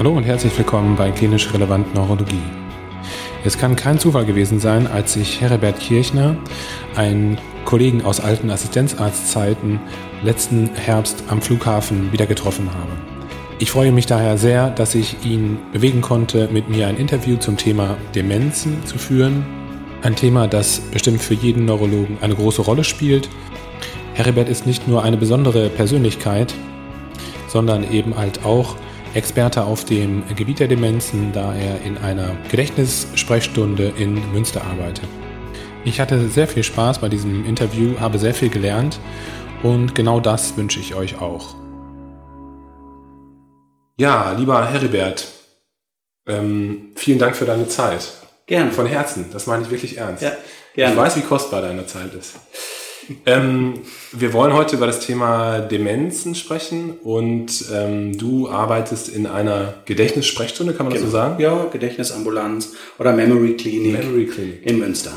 Hallo und herzlich willkommen bei Klinisch Relevant Neurologie. Es kann kein Zufall gewesen sein, als ich Herbert Kirchner, einen Kollegen aus alten Assistenzarztzeiten, letzten Herbst am Flughafen wieder getroffen habe. Ich freue mich daher sehr, dass ich ihn bewegen konnte, mit mir ein Interview zum Thema Demenzen zu führen. Ein Thema, das bestimmt für jeden Neurologen eine große Rolle spielt. Heribert ist nicht nur eine besondere Persönlichkeit, sondern eben halt auch Experte auf dem Gebiet der Demenzen, da er in einer Gedächtnissprechstunde in Münster arbeitet. Ich hatte sehr viel Spaß bei diesem Interview, habe sehr viel gelernt und genau das wünsche ich euch auch. Ja, lieber Heribert, ähm, vielen Dank für deine Zeit. Gerne. Von Herzen, das meine ich wirklich ernst. Ja, gerne. Ich weiß, wie kostbar deine Zeit ist. Ähm, wir wollen heute über das Thema Demenzen sprechen und ähm, du arbeitest in einer Gedächtnissprechstunde, kann man genau. das so sagen? Ja, Gedächtnisambulanz oder Memory Clinic, Memory Clinic. in Münster.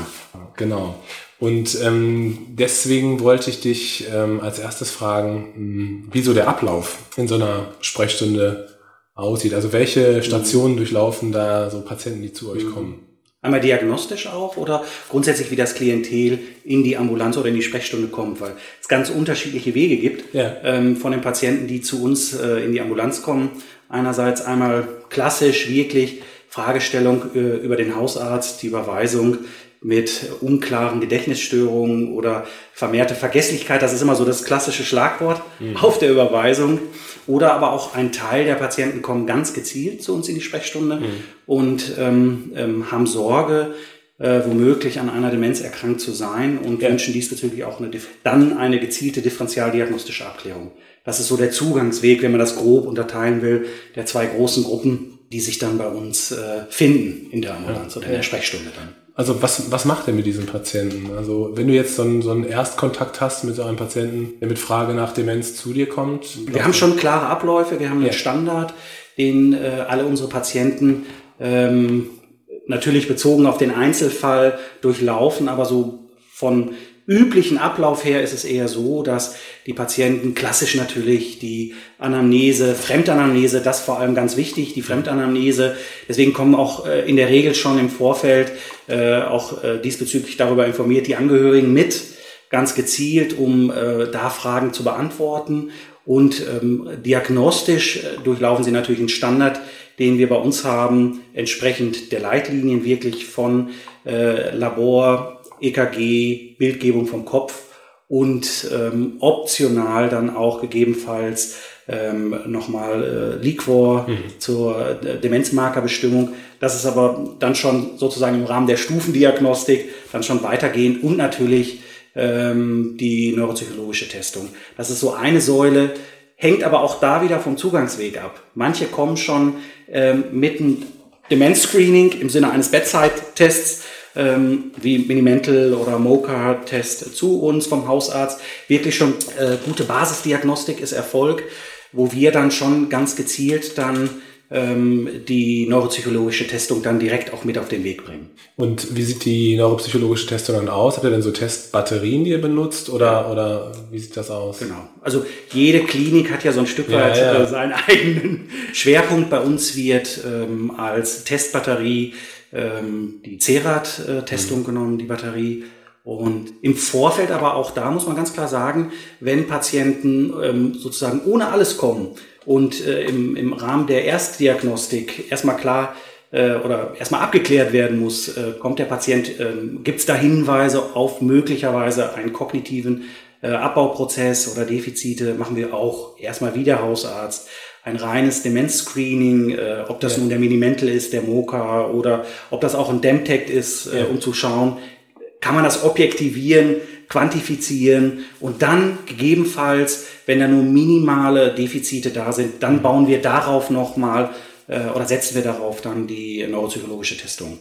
Genau. Und ähm, deswegen wollte ich dich ähm, als erstes fragen, mh, wie so der Ablauf in so einer Sprechstunde aussieht. Also welche Stationen durchlaufen da so Patienten, die zu euch kommen? Einmal diagnostisch auch oder grundsätzlich wie das Klientel in die Ambulanz oder in die Sprechstunde kommt, weil es ganz unterschiedliche Wege gibt Ja. ähm, von den Patienten, die zu uns äh, in die Ambulanz kommen. Einerseits einmal klassisch wirklich Fragestellung äh, über den Hausarzt, die Überweisung mit unklaren Gedächtnisstörungen oder vermehrte Vergesslichkeit. Das ist immer so das klassische Schlagwort auf der Überweisung. Oder aber auch ein Teil der Patienten kommen ganz gezielt zu uns in die Sprechstunde und ähm, ähm, haben Sorge, äh, womöglich an einer Demenz erkrankt zu sein und Ja. wünschen diesbezüglich auch eine, dann eine gezielte differentialdiagnostische Abklärung. Das ist so der Zugangsweg, wenn man das grob unterteilen will, der zwei großen Gruppen, die sich dann bei uns äh, finden in der Ambulanz oder in der Sprechstunde dann. Also was, was macht er mit diesen Patienten? Also wenn du jetzt so einen, so einen Erstkontakt hast mit so einem Patienten, der mit Frage nach Demenz zu dir kommt. Wir haben schon klare Abläufe, wir haben einen Ja. Standard, den äh, alle unsere Patienten ähm, natürlich bezogen auf den Einzelfall durchlaufen, aber so von üblichen Ablauf her ist es eher so, dass die Patienten klassisch natürlich die Anamnese, Fremdanamnese, das vor allem ganz wichtig, die Fremdanamnese. Deswegen kommen auch äh, in der Regel schon im Vorfeld äh, auch äh, diesbezüglich darüber informiert die Angehörigen mit, ganz gezielt, um da Fragen zu beantworten. Und ähm, diagnostisch durchlaufen sie natürlich einen Standard, den wir bei uns haben, entsprechend der Leitlinien wirklich von Labor, EKG, Bildgebung vom Kopf und ähm, optional dann auch gegebenenfalls ähm, nochmal äh, Liquor zur äh, Demenzmarkerbestimmung. Das ist aber dann schon sozusagen im Rahmen der Stufendiagnostik dann schon weitergehend und natürlich ähm, die neuropsychologische Testung. Das ist so eine Säule, hängt aber auch da wieder vom Zugangsweg ab. Manche kommen schon ähm, mit einem Demenz-Screening im Sinne eines Bedside-Tests ähm, wie Minimental oder MOCA-Test zu uns vom Hausarzt. Wirklich schon äh, gute Basisdiagnostik ist Erfolg, wo wir dann schon ganz gezielt dann ähm, die neuropsychologische Testung dann direkt auch mit auf den Weg bringen. Und wie sieht die neuropsychologische Testung dann aus? Habt ihr denn so Testbatterien, die ihr benutzt? Oder, oder wie sieht das aus? Genau. Also jede Klinik hat ja so ein Stück weit ja. Äh, seinen eigenen Schwerpunkt. Bei uns wird ähm, als Testbatterie ähm, die CERAT-Testung Mhm. genommen, die Batterie. Und im Vorfeld aber auch da muss man ganz klar sagen, wenn Patienten ähm, sozusagen ohne alles kommen und äh, im, im Rahmen der Erstdiagnostik erstmal klar äh, oder erstmal abgeklärt werden muss, äh, kommt der Patient, ähm, gibt es da Hinweise auf möglicherweise einen kognitiven äh, Abbauprozess oder Defizite, machen wir auch erstmal wie der Hausarzt ein reines Demenz-Screening, äh, ob das Ja. nun der Minimental ist, der MOCA oder ob das auch ein Demtect ist, äh, Ja. um zu schauen, kann man das objektivieren, quantifizieren und dann gegebenenfalls, wenn da nur minimale Defizite da sind, dann bauen wir darauf nochmal äh, oder setzen wir darauf dann die neuropsychologische Testung.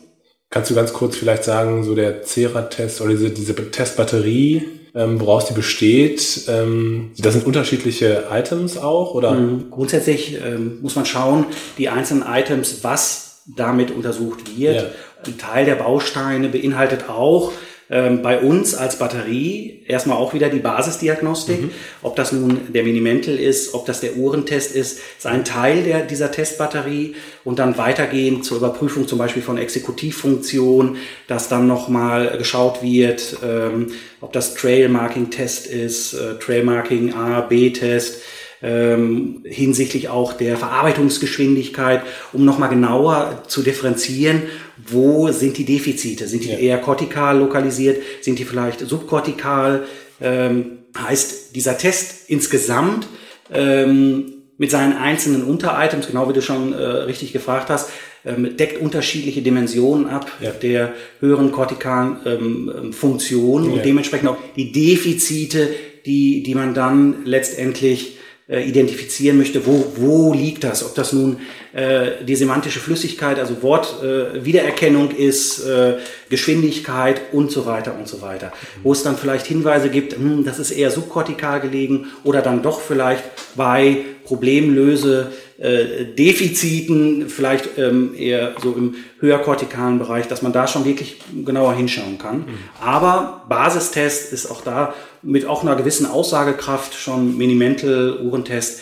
Kannst du ganz kurz vielleicht sagen, so der CERA-Test oder diese, diese Testbatterie, ähm, woraus die besteht, ähm, das sind unterschiedliche Items auch, oder? Mhm. Grundsätzlich ähm, muss man schauen, die einzelnen Items, was damit untersucht wird. Ja. Ein Teil der Bausteine beinhaltet auch ähm, bei uns als Batterie erstmal auch wieder die Basisdiagnostik. Mhm. Ob das nun der Minimental ist, ob das der Uhrentest ist, ist ein Teil der, dieser Testbatterie und dann weitergehend zur Überprüfung zum Beispiel von Exekutivfunktion, dass dann nochmal geschaut wird, ähm, ob das Trail-Marking-Test ist, äh, Trail-Marking A, B-Test, ähm, hinsichtlich auch der Verarbeitungsgeschwindigkeit, um nochmal genauer zu differenzieren, wo sind die Defizite? Sind die ja. eher kortikal lokalisiert? Sind die vielleicht subkortikal? Ähm, heißt, dieser Test insgesamt ähm, mit seinen einzelnen Unteritems, genau wie du schon äh, richtig gefragt hast, ähm, deckt unterschiedliche Dimensionen ab ja. der höheren kortikalen ähm, Funktionen ja. und dementsprechend auch die Defizite, die, die man dann letztendlich äh, identifizieren möchte, wo, wo liegt das? Ob das nun äh, die semantische Flüssigkeit, also Wortwiedererkennung äh, ist, äh, Geschwindigkeit und so weiter und so weiter. Mhm. Wo es dann vielleicht Hinweise gibt, hm, das ist eher subkortikal gelegen oder dann doch vielleicht bei Problemlöse äh, Defiziten, vielleicht ähm, eher so im höherkortikalen Bereich, dass man da schon wirklich genauer hinschauen kann. Mhm. Aber Basistest ist auch da mit auch einer gewissen Aussagekraft schon Minimental Uhrentest,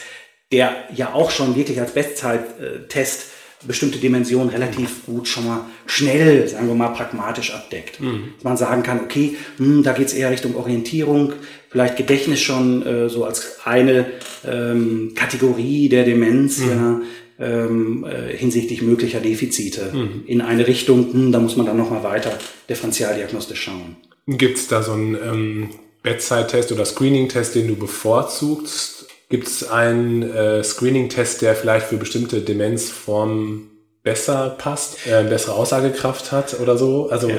der ja auch schon wirklich als Bestzeittest bestimmte Dimensionen relativ gut schon mal schnell, sagen wir mal, pragmatisch abdeckt. Mhm. Dass man sagen kann, okay, hm, da geht's eher Richtung Orientierung, vielleicht Gedächtnis schon äh, so als eine ähm, Kategorie der Demenz, mhm. ja, ähm, äh, hinsichtlich möglicher Defizite mhm. in eine Richtung, hm, da muss man dann nochmal weiter differentialdiagnostisch schauen. Gibt's da so einen ähm, Bedside-Test oder Screening-Test, den du bevorzugst? Gibt es einen äh, Screening-Test, der vielleicht für bestimmte Demenzformen besser passt, äh, bessere Aussagekraft hat oder so? Also ja.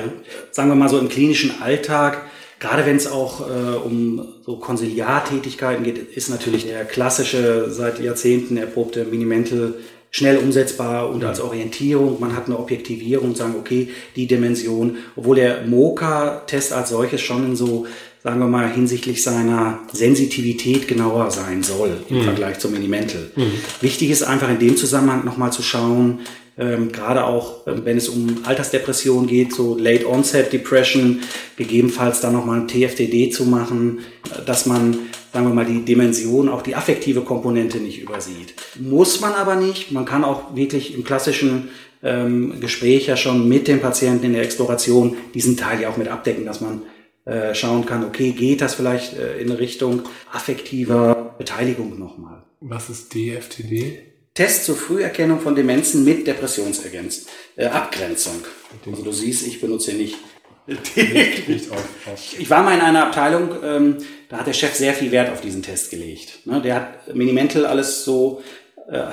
sagen wir mal so im klinischen Alltag, gerade wenn es auch äh, um so Konsiliartätigkeiten geht, ist natürlich der klassische seit Jahrzehnten erprobte Minimental schnell umsetzbar und ja. als Orientierung. Man hat eine Objektivierung und sagen, okay, die Dimension, obwohl der Mocha-Test als solches schon in so sagen wir mal, hinsichtlich seiner Sensitivität genauer sein soll im mhm. Vergleich zum Minimental. Mhm. Wichtig ist einfach in dem Zusammenhang nochmal zu schauen, ähm, gerade auch, ähm, wenn es um Altersdepression geht, so Late Onset Depression, gegebenenfalls dann nochmal ein TFDD zu machen, äh, dass man, sagen wir mal, die Dimension, auch die affektive Komponente nicht übersieht. Muss man aber nicht. Man kann auch wirklich im klassischen ähm, Gespräch ja schon mit dem Patienten in der Exploration diesen Teil ja auch mit abdecken, dass man äh, schauen kann, okay, geht das vielleicht äh, in Richtung affektiver Beteiligung nochmal. Was ist DFTD? Test zur Früherkennung von Demenzen mit Depressionsergänzung. Äh, Abgrenzung. Also du siehst, ich benutze nicht. ich war mal in einer Abteilung, ähm, da hat der Chef sehr viel Wert auf diesen Test gelegt. Ne, der hat Minimental alles so äh,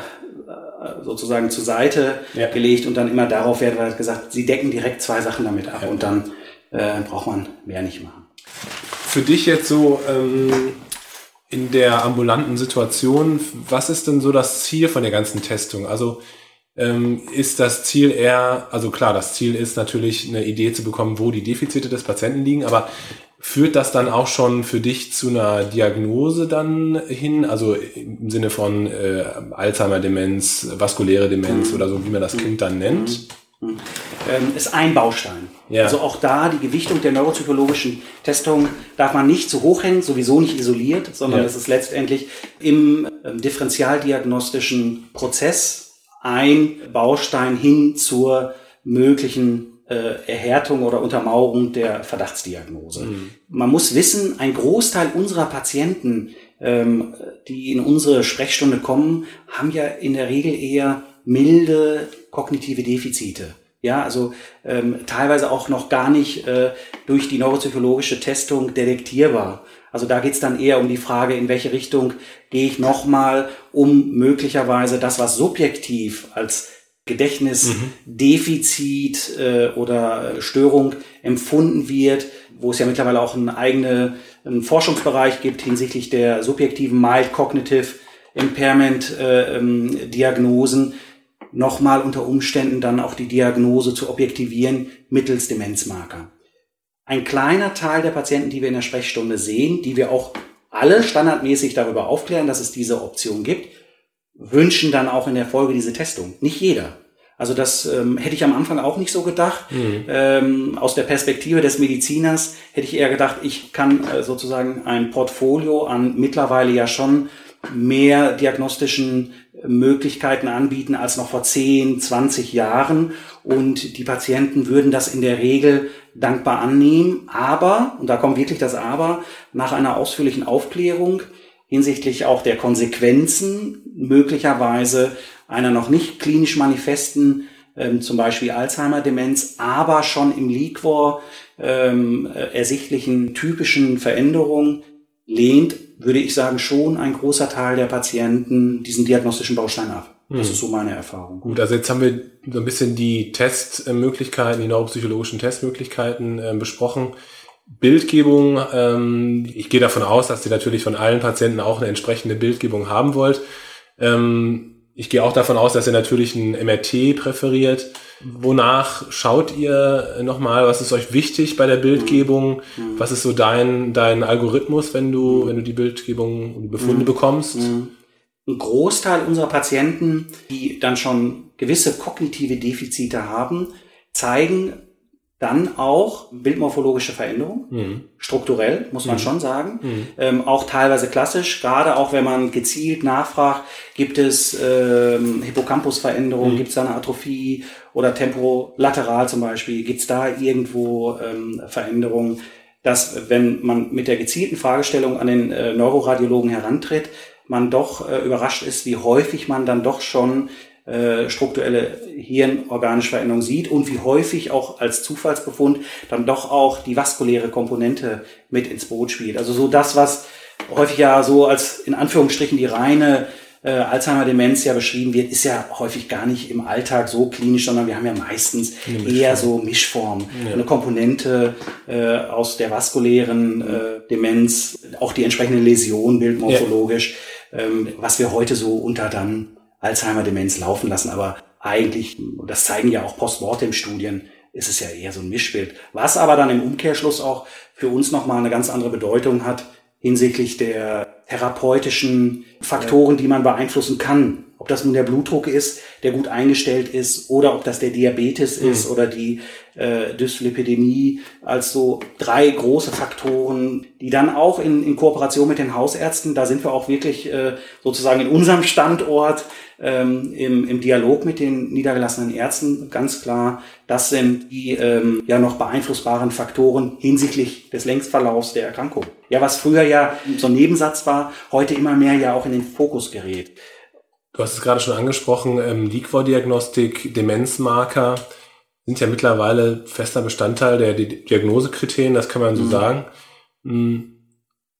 sozusagen zur Seite ja. gelegt und dann immer darauf Wert, weil er hat gesagt, sie decken direkt zwei Sachen damit ab ja. und dann äh, braucht man mehr nicht machen. Für dich jetzt so ähm, in der ambulanten Situation, was ist denn so das Ziel von der ganzen Testung? Also ähm, ist das Ziel eher, also klar, das Ziel ist natürlich eine Idee zu bekommen, wo die Defizite des Patienten liegen, aber führt das dann auch schon für dich zu einer Diagnose dann hin? Also im Sinne von äh, Alzheimer-Demenz, vaskuläre Demenz mhm. oder so, wie man das Kind dann nennt? Mhm. Ähm, ist ein Baustein. Ja. Also auch da die Gewichtung der neuropsychologischen Testung darf man nicht zu hoch hängen, sowieso nicht isoliert, sondern es ist letztendlich im ähm, differentialdiagnostischen Prozess ein Baustein hin zur möglichen äh, Erhärtung oder Untermauerung der Verdachtsdiagnose. Mhm. Man muss wissen, ein Großteil unserer Patienten, ähm, die in unsere Sprechstunde kommen, haben ja in der Regel eher milde kognitive Defizite. Ja, also ähm, teilweise auch noch gar nicht äh, durch die neuropsychologische Testung detektierbar. Also da geht's dann eher um die Frage, in welche Richtung gehe ich nochmal, um möglicherweise das, was subjektiv als Gedächtnisdefizit mhm. äh, oder Störung empfunden wird, wo es ja mittlerweile auch einen eigenen einen Forschungsbereich gibt hinsichtlich der subjektiven Mild Cognitive Impairment äh, ähm, Diagnosen, nochmal unter Umständen dann auch die Diagnose zu objektivieren mittels Demenzmarker. Ein kleiner Teil der Patienten, die wir in der Sprechstunde sehen, die wir auch alle standardmäßig darüber aufklären, dass es diese Option gibt, wünschen dann auch in der Folge diese Testung. Nicht jeder. Also das ähm, hätte ich am Anfang auch nicht so gedacht. Mhm. Ähm, aus der Perspektive des Mediziners hätte ich eher gedacht, ich kann äh, sozusagen ein Portfolio an mittlerweile ja schon mehr diagnostischen Möglichkeiten anbieten als noch vor 10, 20 Jahren. Und die Patienten würden das in der Regel dankbar annehmen. Aber, und da kommt wirklich das Aber, nach einer ausführlichen Aufklärung hinsichtlich auch der Konsequenzen möglicherweise einer noch nicht klinisch manifesten, ähm, zum Beispiel Alzheimer-Demenz, aber schon im Liquor ähm, äh, ersichtlichen typischen Veränderungen lehnt, würde ich sagen, schon ein großer Teil der Patienten diesen diagnostischen Baustein ab. Das hm. ist so meine Erfahrung. Gut, also jetzt haben wir so ein bisschen die Testmöglichkeiten, die neuropsychologischen Testmöglichkeiten äh, besprochen. Bildgebung, ähm, ich gehe davon aus, dass ihr natürlich von allen Patienten auch eine entsprechende Bildgebung haben wollt. Ähm, ich gehe auch davon aus, dass ihr natürlich ein MRT präferiert. Wonach schaut ihr nochmal? Was ist euch wichtig bei der Bildgebung? Mhm. Was ist so dein, dein Algorithmus, wenn du, wenn du die Bildgebung und die Befunde mhm. bekommst? Mhm. Ein Großteil unserer Patienten, die dann schon gewisse kognitive Defizite haben, zeigen dann auch bildmorphologische Veränderungen, mhm. strukturell, muss man mhm. schon sagen. Mhm. Ähm, auch teilweise klassisch, gerade auch wenn man gezielt nachfragt, gibt es ähm, Hippocampusveränderungen, mhm. gibt es da eine Atrophie oder temporolateral zum Beispiel, gibt es da irgendwo ähm, Veränderungen, dass wenn man mit der gezielten Fragestellung an den äh, Neuroradiologen herantritt, man doch äh, überrascht ist, wie häufig man dann doch schon äh, strukturelle hirnorganische Veränderung sieht und wie häufig auch als Zufallsbefund dann doch auch die vaskuläre Komponente mit ins Boot spielt. Also so das, was häufig ja so als in Anführungsstrichen die reine äh, Alzheimer-Demenz ja beschrieben wird, ist ja häufig gar nicht im Alltag so klinisch, sondern wir haben ja meistens eher so Mischform. Ja. Eine Komponente äh, aus der vaskulären äh, Demenz, auch die entsprechende Läsion bildmorphologisch, ja. ähm, was wir heute so unter dann Alzheimer-Demenz laufen lassen, aber eigentlich, das zeigen ja auch Postmortem-Studien, ist es ja eher so ein Mischbild. Was aber dann im Umkehrschluss auch für uns nochmal eine ganz andere Bedeutung hat hinsichtlich der therapeutischen Faktoren, die man beeinflussen kann. Ob das nun der Blutdruck ist, der gut eingestellt ist, oder ob das der Diabetes mhm. ist oder die äh, Dyslipidemie, als so drei große Faktoren, die dann auch in, in Kooperation mit den Hausärzten, da sind wir auch wirklich äh, sozusagen in unserem Standort ähm, im, im Dialog mit den niedergelassenen Ärzten ganz klar, das sind die ähm, ja noch beeinflussbaren Faktoren hinsichtlich des Längsverlaufs der Erkrankung. Ja, was früher ja so ein Nebensatz war, heute immer mehr ja auch in den Fokus gerät. Du hast es gerade schon angesprochen, ähm, Liquor-Diagnostik, Demenzmarker sind ja mittlerweile fester Bestandteil der Diagnosekriterien, das kann man so mhm. sagen. Mhm.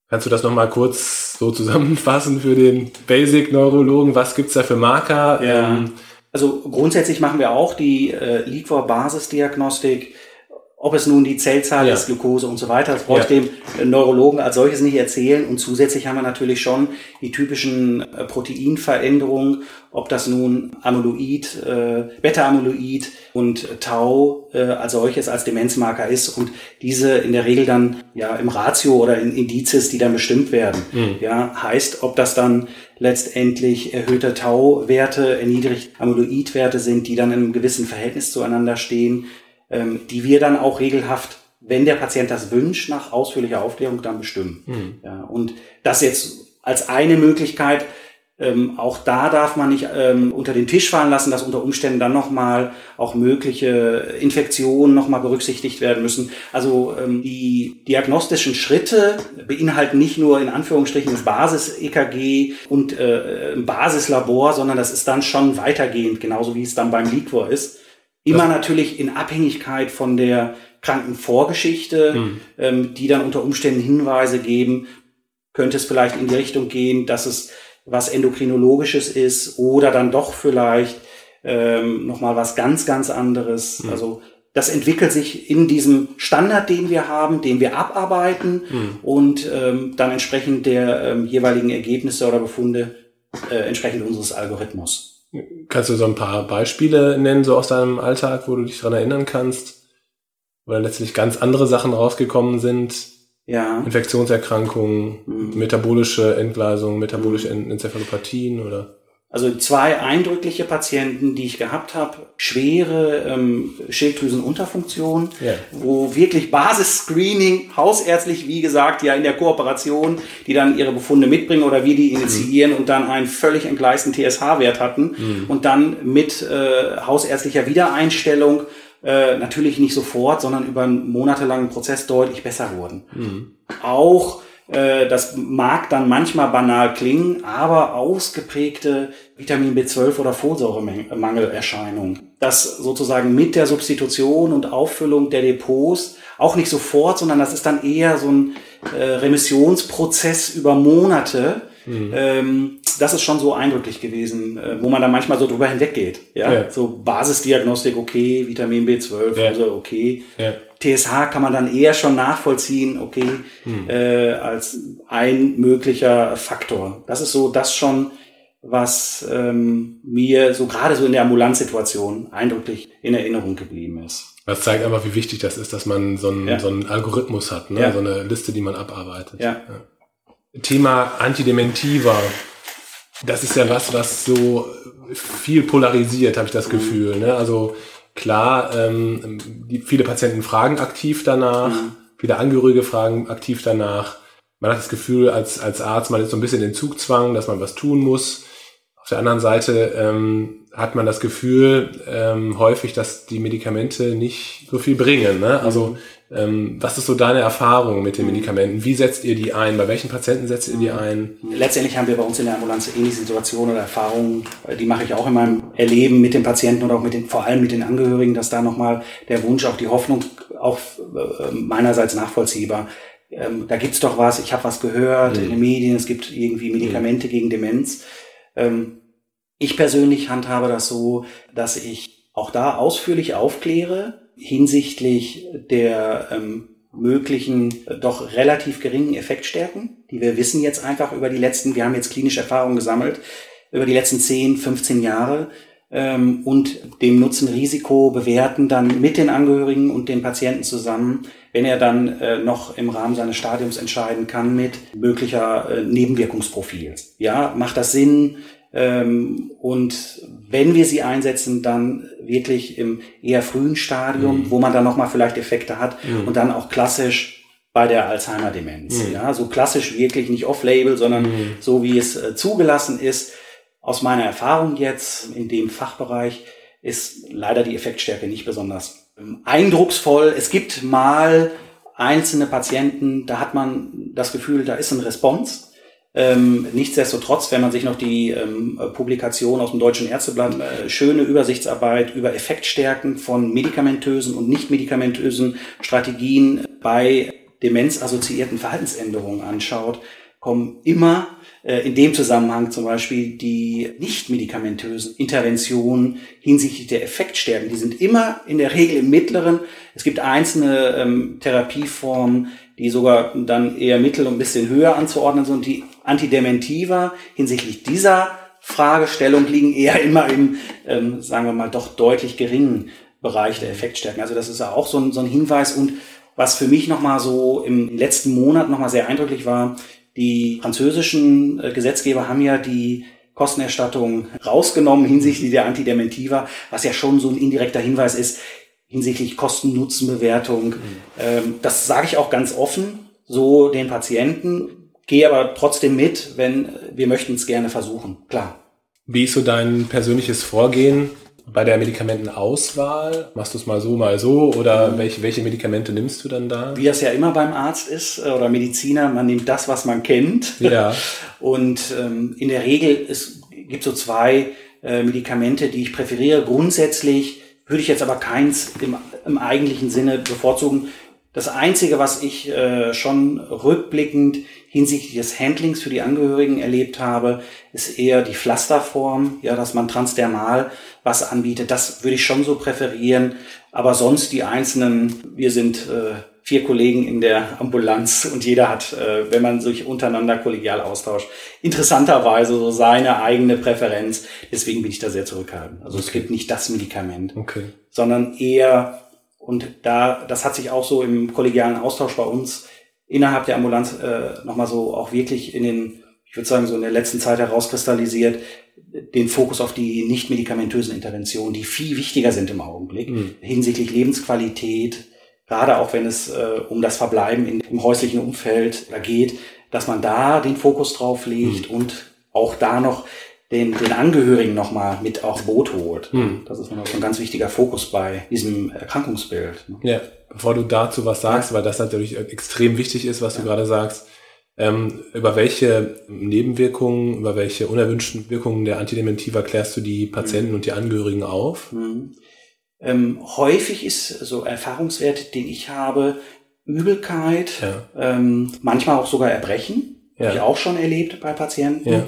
Kannst du das nochmal kurz so zusammenfassen für den Basic-Neurologen? Was gibt's da für Marker? Ja. Ähm, also grundsätzlich machen wir auch die äh, Liquor-Basisdiagnostik ob es nun die Zellzahl ja. ist, Glucose und so weiter, das brauche ich ja. dem Neurologen als solches nicht erzählen. Und zusätzlich haben wir natürlich schon die typischen äh, Proteinveränderungen, ob das nun Amyloid, äh, Beta-Amyloid und Tau äh, als solches als Demenzmarker ist und diese in der Regel dann ja im Ratio oder in Indizes, die dann bestimmt werden. Mhm. Ja, heißt, ob das dann letztendlich erhöhte Tau-Werte, erniedrigt Amyloid-Werte sind, die dann in einem gewissen Verhältnis zueinander stehen ähm, die wir dann auch regelhaft, wenn der Patient das wünscht, nach ausführlicher Aufklärung dann bestimmen. Mhm. Ja, und das jetzt als eine Möglichkeit, ähm, auch da darf man nicht ähm, unter den Tisch fallen lassen, dass unter Umständen dann nochmal auch mögliche Infektionen nochmal berücksichtigt werden müssen. Also ähm, die diagnostischen Schritte beinhalten nicht nur in Anführungsstrichen das Basis-EKG und äh, ein Basislabor, sondern das ist dann schon weitergehend, genauso wie es dann beim Liquor ist. Immer das natürlich in Abhängigkeit von der Krankenvorgeschichte, mhm. ähm, die dann unter Umständen Hinweise geben, könnte es vielleicht in die Richtung gehen, dass es was Endokrinologisches ist oder dann doch vielleicht ähm, nochmal was ganz, ganz anderes. Mhm. Also das entwickelt sich in diesem Standard, den wir haben, den wir abarbeiten mhm. und ähm, dann entsprechend der ähm, jeweiligen Ergebnisse oder Befunde äh, entsprechend unseres Algorithmus. Kannst du so ein paar Beispiele nennen, so aus deinem Alltag, wo du dich dran erinnern kannst? Wo dann letztlich ganz andere Sachen rausgekommen sind? Ja. Infektionserkrankungen, mhm. metabolische Entgleisung, metabolische Enzephalopathien oder? Also zwei eindrückliche Patienten, die ich gehabt habe, schwere ähm, Schilddrüsenunterfunktion, ja. wo wirklich Basisscreening, hausärztlich, wie gesagt, ja in der Kooperation, die dann ihre Befunde mitbringen oder wir die initiieren mhm. und dann einen völlig entgleisten TSH-Wert hatten mhm. und dann mit äh, hausärztlicher Wiedereinstellung äh, natürlich nicht sofort, sondern über einen monatelangen Prozess deutlich besser wurden. Mhm. Auch das mag dann manchmal banal klingen, aber ausgeprägte Vitamin B12 oder Folsäuremangelerscheinung. Das sozusagen mit der Substitution und Auffüllung der Depots auch nicht sofort, sondern das ist dann eher so ein äh, Remissionsprozess über Monate. Mhm. Ähm, das ist schon so eindrücklich gewesen, äh, wo man dann manchmal so drüber hinweggeht. Ja? ja. So Basisdiagnostik, okay, Vitamin B12, ja. also okay. Ja. TSH kann man dann eher schon nachvollziehen, okay, hm. äh, als ein möglicher Faktor. Das ist so das schon, was ähm, mir so gerade so in der Ambulanzsituation eindrücklich in Erinnerung geblieben ist. Das zeigt einfach, wie wichtig das ist, dass man so einen, ja. so einen Algorithmus hat, ne? Ja. so eine Liste, die man abarbeitet. Ja. Thema Antidementiva. Das ist ja was, was so viel polarisiert, habe ich das mhm. Gefühl. Ne? Also Klar, ähm, die, viele Patienten fragen aktiv danach, mhm. viele Angehörige fragen aktiv danach. Man hat das Gefühl, als, als Arzt, man ist so ein bisschen in Zugzwang, dass man was tun muss. Auf der anderen Seite ähm, hat man das Gefühl ähm, häufig, dass die Medikamente nicht so viel bringen. Ne? Also ähm, was ist so deine Erfahrung mit den Medikamenten? Wie setzt ihr die ein? Bei welchen Patienten setzt ihr die ein? Letztendlich haben wir bei uns in der Ambulanz ähnliche Situationen oder Erfahrungen, die mache ich auch in meinem Erleben mit den Patienten und auch mit den, vor allem mit den Angehörigen, dass da nochmal der Wunsch, auch die Hoffnung, auch äh, meinerseits nachvollziehbar. Ähm, da gibt's doch was, ich habe was gehört mhm. in den Medien, es gibt irgendwie Medikamente mhm. gegen Demenz. Ähm, ich persönlich handhabe das so, dass ich auch da ausführlich aufkläre, hinsichtlich der ähm, möglichen doch relativ geringen Effektstärken, die wir wissen jetzt einfach über die letzten, wir haben jetzt klinische Erfahrungen gesammelt, über die letzten 10, 15 Jahre ähm, und dem Nutzen-Risiko bewerten dann mit den Angehörigen und den Patienten zusammen, wenn er dann äh, noch im Rahmen seines Stadiums entscheiden kann mit möglicher äh, Nebenwirkungsprofil. Ja, macht das Sinn? Ähm, und wenn wir sie einsetzen, dann wirklich im eher frühen Stadium, mhm. wo man dann nochmal vielleicht Effekte hat mhm. und dann auch klassisch bei der Alzheimer-Demenz. Mhm. Ja, so klassisch wirklich nicht off-label, sondern mhm. so wie es äh, zugelassen ist. Aus meiner Erfahrung jetzt in dem Fachbereich ist leider die Effektstärke nicht besonders ähm, eindrucksvoll. Es gibt mal einzelne Patienten, da hat man das Gefühl, da ist ein Response. Ähm, nichtsdestotrotz, wenn man sich noch die ähm, Publikation aus dem Deutschen Ärzteblatt, äh, schöne Übersichtsarbeit über Effektstärken von medikamentösen und nicht medikamentösen Strategien bei demenzassoziierten Verhaltensänderungen anschaut, kommen immer äh, in dem Zusammenhang zum Beispiel die nicht medikamentösen Interventionen hinsichtlich der Effektstärken. Die sind immer in der Regel im mittleren. Es gibt einzelne ähm, Therapieformen, die sogar dann eher mittel und ein bisschen höher anzuordnen sind. Die Antidementiva hinsichtlich dieser Fragestellung liegen eher immer im, ähm, sagen wir mal, doch deutlich geringen Bereich der Effektstärken. Also das ist ja auch so ein, so ein Hinweis. Und was für mich nochmal so im letzten Monat nochmal sehr eindrücklich war, die französischen äh, Gesetzgeber haben ja die Kostenerstattung rausgenommen hinsichtlich der Antidementiva, was ja schon so ein indirekter Hinweis ist, hinsichtlich Kosten-Nutzen-Bewertung. Mhm. Ähm, das sage ich auch ganz offen, so den Patienten, gehe aber trotzdem mit, wenn wir möchten es gerne versuchen, klar. Wie ist so dein persönliches Vorgehen bei der Medikamentenauswahl? Machst du es mal so, mal so oder mhm. welche, welche Medikamente nimmst du dann da? Wie das ja immer beim Arzt ist äh, oder Mediziner, man nimmt das, was man kennt. Ja. Und ähm, in der Regel es gibt so zwei äh, Medikamente, die ich präferiere. Grundsätzlich würde ich jetzt aber keins im, im eigentlichen Sinne bevorzugen. Das Einzige, was ich äh, schon rückblickend hinsichtlich des Handlings für die Angehörigen erlebt habe, ist eher die Pflasterform, ja, dass man transdermal was anbietet. Das würde ich schon so präferieren. Aber sonst die einzelnen, wir sind äh, vier Kollegen in der Ambulanz und jeder hat, äh, wenn man sich untereinander kollegial austauscht, interessanterweise so seine eigene Präferenz. Deswegen bin ich da sehr zurückhaltend. Also okay. es gibt nicht das Medikament, okay. sondern eher, und da, das hat sich auch so im kollegialen Austausch bei uns innerhalb der Ambulanz äh, nochmal so auch wirklich in den ich würde sagen, so in der letzten Zeit herauskristallisiert, den Fokus auf die nicht medikamentösen Interventionen, die viel wichtiger sind im Augenblick, mhm. hinsichtlich Lebensqualität, gerade auch wenn es äh, um das Verbleiben in, im häuslichen Umfeld geht, dass man da den Fokus drauf legt mhm. und auch da noch den, den Angehörigen nochmal mit aufs Boot holt. Mhm. Das ist nochmal so ein ganz wichtiger Fokus bei diesem Erkrankungsbild. Ne? Ja, bevor du dazu was sagst, ja. weil das natürlich extrem wichtig ist, was ja. du gerade sagst, ähm, über welche Nebenwirkungen, über welche unerwünschten Wirkungen der Antidementiva klärst du die Patienten mhm. und die Angehörigen auf? Mhm. Ähm, häufig ist so Erfahrungswert, den ich habe, Übelkeit, ja. ähm, manchmal auch sogar Erbrechen, ja. habe ich auch schon erlebt bei Patienten. Ja.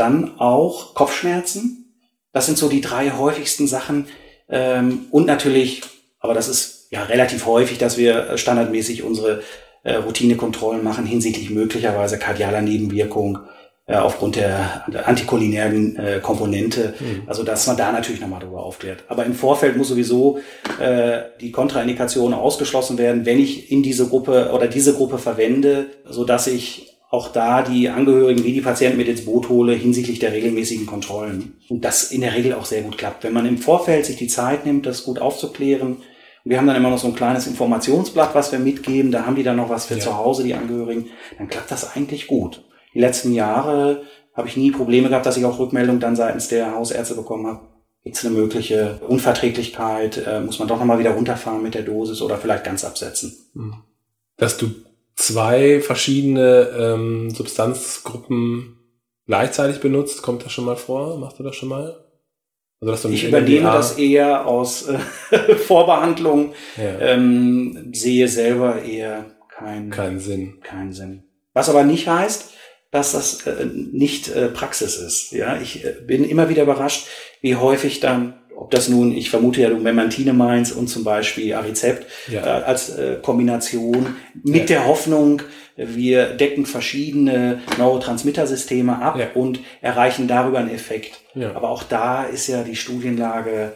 Dann auch Kopfschmerzen. Das sind so die drei häufigsten Sachen. Ähm, und natürlich, aber das ist ja relativ häufig, dass wir standardmäßig unsere äh, Routinekontrollen machen hinsichtlich möglicherweise kardialer Nebenwirkung äh, aufgrund der antikolinären äh, Komponente. Mhm. Also dass man da natürlich nochmal darüber aufklärt. Aber im Vorfeld muss sowieso äh, die Kontraindikation ausgeschlossen werden, wenn ich in diese Gruppe oder diese Gruppe verwende, so dass ich auch da die Angehörigen wie die Patienten mit ins Boot hole hinsichtlich der regelmäßigen Kontrollen. Und das in der Regel auch sehr gut klappt. Wenn man im Vorfeld sich die Zeit nimmt, das gut aufzuklären, wir haben dann immer noch so ein kleines Informationsblatt, was wir mitgeben. Da haben die dann noch was für ja. zu Hause, die Angehörigen. Dann klappt das eigentlich gut. Die letzten Jahre habe ich nie Probleme gehabt, dass ich auch Rückmeldung dann seitens der Hausärzte bekommen habe. Gibt es eine mögliche Unverträglichkeit? Äh, muss man doch nochmal wieder runterfahren mit der Dosis oder vielleicht ganz absetzen? Hm. Dass du zwei verschiedene ähm, Substanzgruppen gleichzeitig benutzt, kommt das schon mal vor? Machst du das schon mal? Also, ich übernehme das eher aus äh, Vorbehandlung, ja. ähm, sehe selber eher keinen kein Sinn. Keinen Sinn. Was aber nicht heißt, dass das äh, nicht äh, Praxis ist. Ja, ich äh, bin immer wieder überrascht, wie häufig dann, ob das nun, ich vermute ja du Memantine meinst und zum Beispiel Arizept ja. äh, als äh, Kombination mit ja. der Hoffnung, wir decken verschiedene Neurotransmittersysteme ab ja. und erreichen darüber einen Effekt. Aber auch da ist ja die Studienlage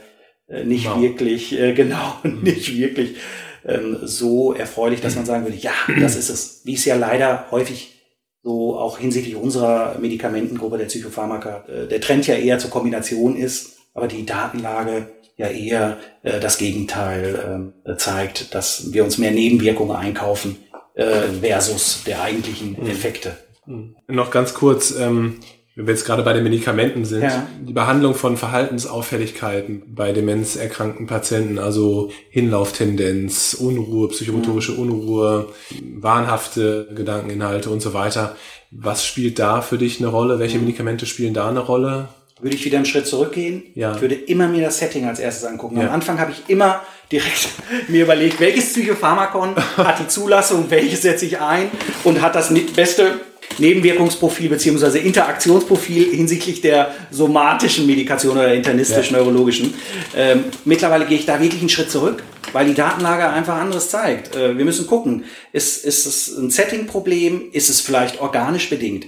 äh, nicht genau. wirklich, äh, genau, mhm. nicht wirklich ähm, so erfreulich, dass man sagen würde, ja, das ist es. Wie es ja leider häufig so auch hinsichtlich unserer Medikamentengruppe der Psychopharmaka äh, der Trend ja eher zur Kombination ist, aber die Datenlage ja eher äh, das Gegenteil äh, zeigt, dass wir uns mehr Nebenwirkungen einkaufen äh, versus der eigentlichen mhm. Effekte. Mhm. Noch ganz kurz, ähm, wenn wir jetzt gerade bei den Medikamenten sind, ja. die Behandlung von Verhaltensauffälligkeiten bei demenzerkrankten Patienten, also Hinlauftendenz, Unruhe, psychomotorische ja. Unruhe, wahnhafte Gedankeninhalte und so weiter. Was spielt da für dich eine Rolle? Welche mhm. Medikamente spielen da eine Rolle? Würde ich wieder einen Schritt zurückgehen. Ja. Ich würde immer mir das Setting als erstes angucken. Am Anfang habe ich immer direkt mir überlegt, welches Psychopharmakon hat die Zulassung, welches setze ich ein und hat das beste Nebenwirkungsprofil beziehungsweise Interaktionsprofil hinsichtlich der somatischen Medikation oder internistisch-neurologischen. Ähm, mittlerweile gehe ich da wirklich einen Schritt zurück, weil die Datenlage einfach anderes zeigt. Äh, wir müssen gucken, ist, ist es ein Setting-Problem, ist es vielleicht organisch bedingt?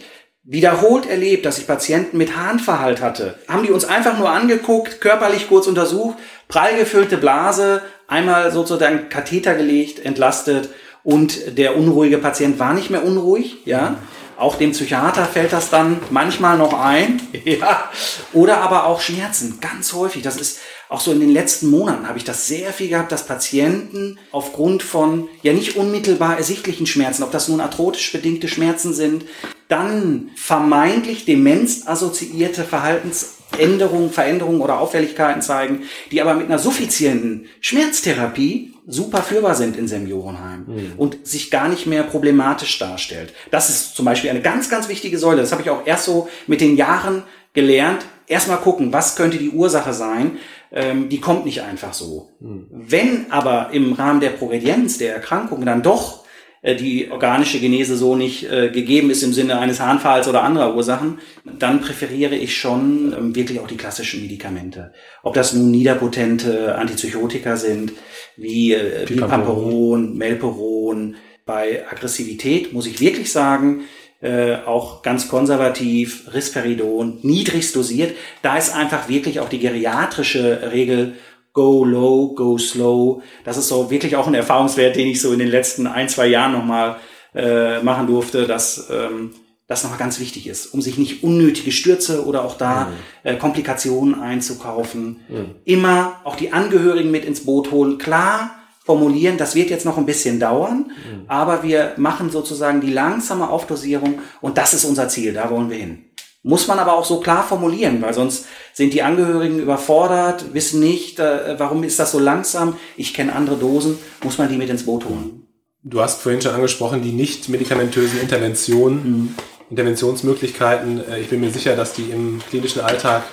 Wiederholt erlebt, dass ich Patienten mit Harnverhalt hatte. Haben die uns einfach nur angeguckt, körperlich kurz untersucht, prall gefüllte Blase, einmal sozusagen Katheter gelegt, entlastet und der unruhige Patient war nicht mehr unruhig, ja. Auch dem Psychiater fällt das dann manchmal noch ein. Ja. Oder aber auch Schmerzen, ganz häufig. Das ist auch so in den letzten Monaten habe ich das sehr viel gehabt, dass Patienten aufgrund von ja nicht unmittelbar ersichtlichen Schmerzen, ob das nun arthrotisch bedingte Schmerzen sind, dann vermeintlich demenzassoziierte Verhaltensänderungen, Veränderungen oder Auffälligkeiten zeigen, die aber mit einer suffizienten Schmerztherapie super führbar sind in Seniorenheim mhm. und sich gar nicht mehr problematisch darstellt. Das ist zum Beispiel eine ganz, ganz wichtige Säule. Das habe ich auch erst so mit den Jahren gelernt. Erstmal gucken, was könnte die Ursache sein. Ähm, die kommt nicht einfach so. Mhm. Wenn aber im Rahmen der Progredienz, der Erkrankung dann doch die organische Genese so nicht äh, gegeben ist im Sinne eines Harnfalls oder anderer Ursachen, dann präferiere ich schon ähm, wirklich auch die klassischen Medikamente. Ob das nun niederpotente Antipsychotika sind, wie äh, Pamperon, Melperon. Bei Aggressivität muss ich wirklich sagen, äh, auch ganz konservativ, Risperidon, niedrigst dosiert. Da ist einfach wirklich auch die geriatrische Regel go low, go slow. Das ist so wirklich auch ein Erfahrungswert, den ich so in den letzten ein, zwei Jahren nochmal äh, machen durfte, dass ähm, das nochmal ganz wichtig ist, um sich nicht unnötige Stürze oder auch da mhm. äh, Komplikationen einzukaufen. Mhm. Immer auch die Angehörigen mit ins Boot holen. Klar formulieren, das wird jetzt noch ein bisschen dauern, mhm. aber wir machen sozusagen die langsame Aufdosierung und das ist unser Ziel, da wollen wir hin. Muss man aber auch so klar formulieren, weil sonst sind die Angehörigen überfordert, wissen nicht, äh, warum ist das so langsam, ich kenne andere Dosen, muss man die mit ins Boot holen. Du hast vorhin schon angesprochen, die nicht medikamentösen Interventionen. Mhm. Interventionsmöglichkeiten. Äh, ich bin mir sicher, dass die im klinischen Alltag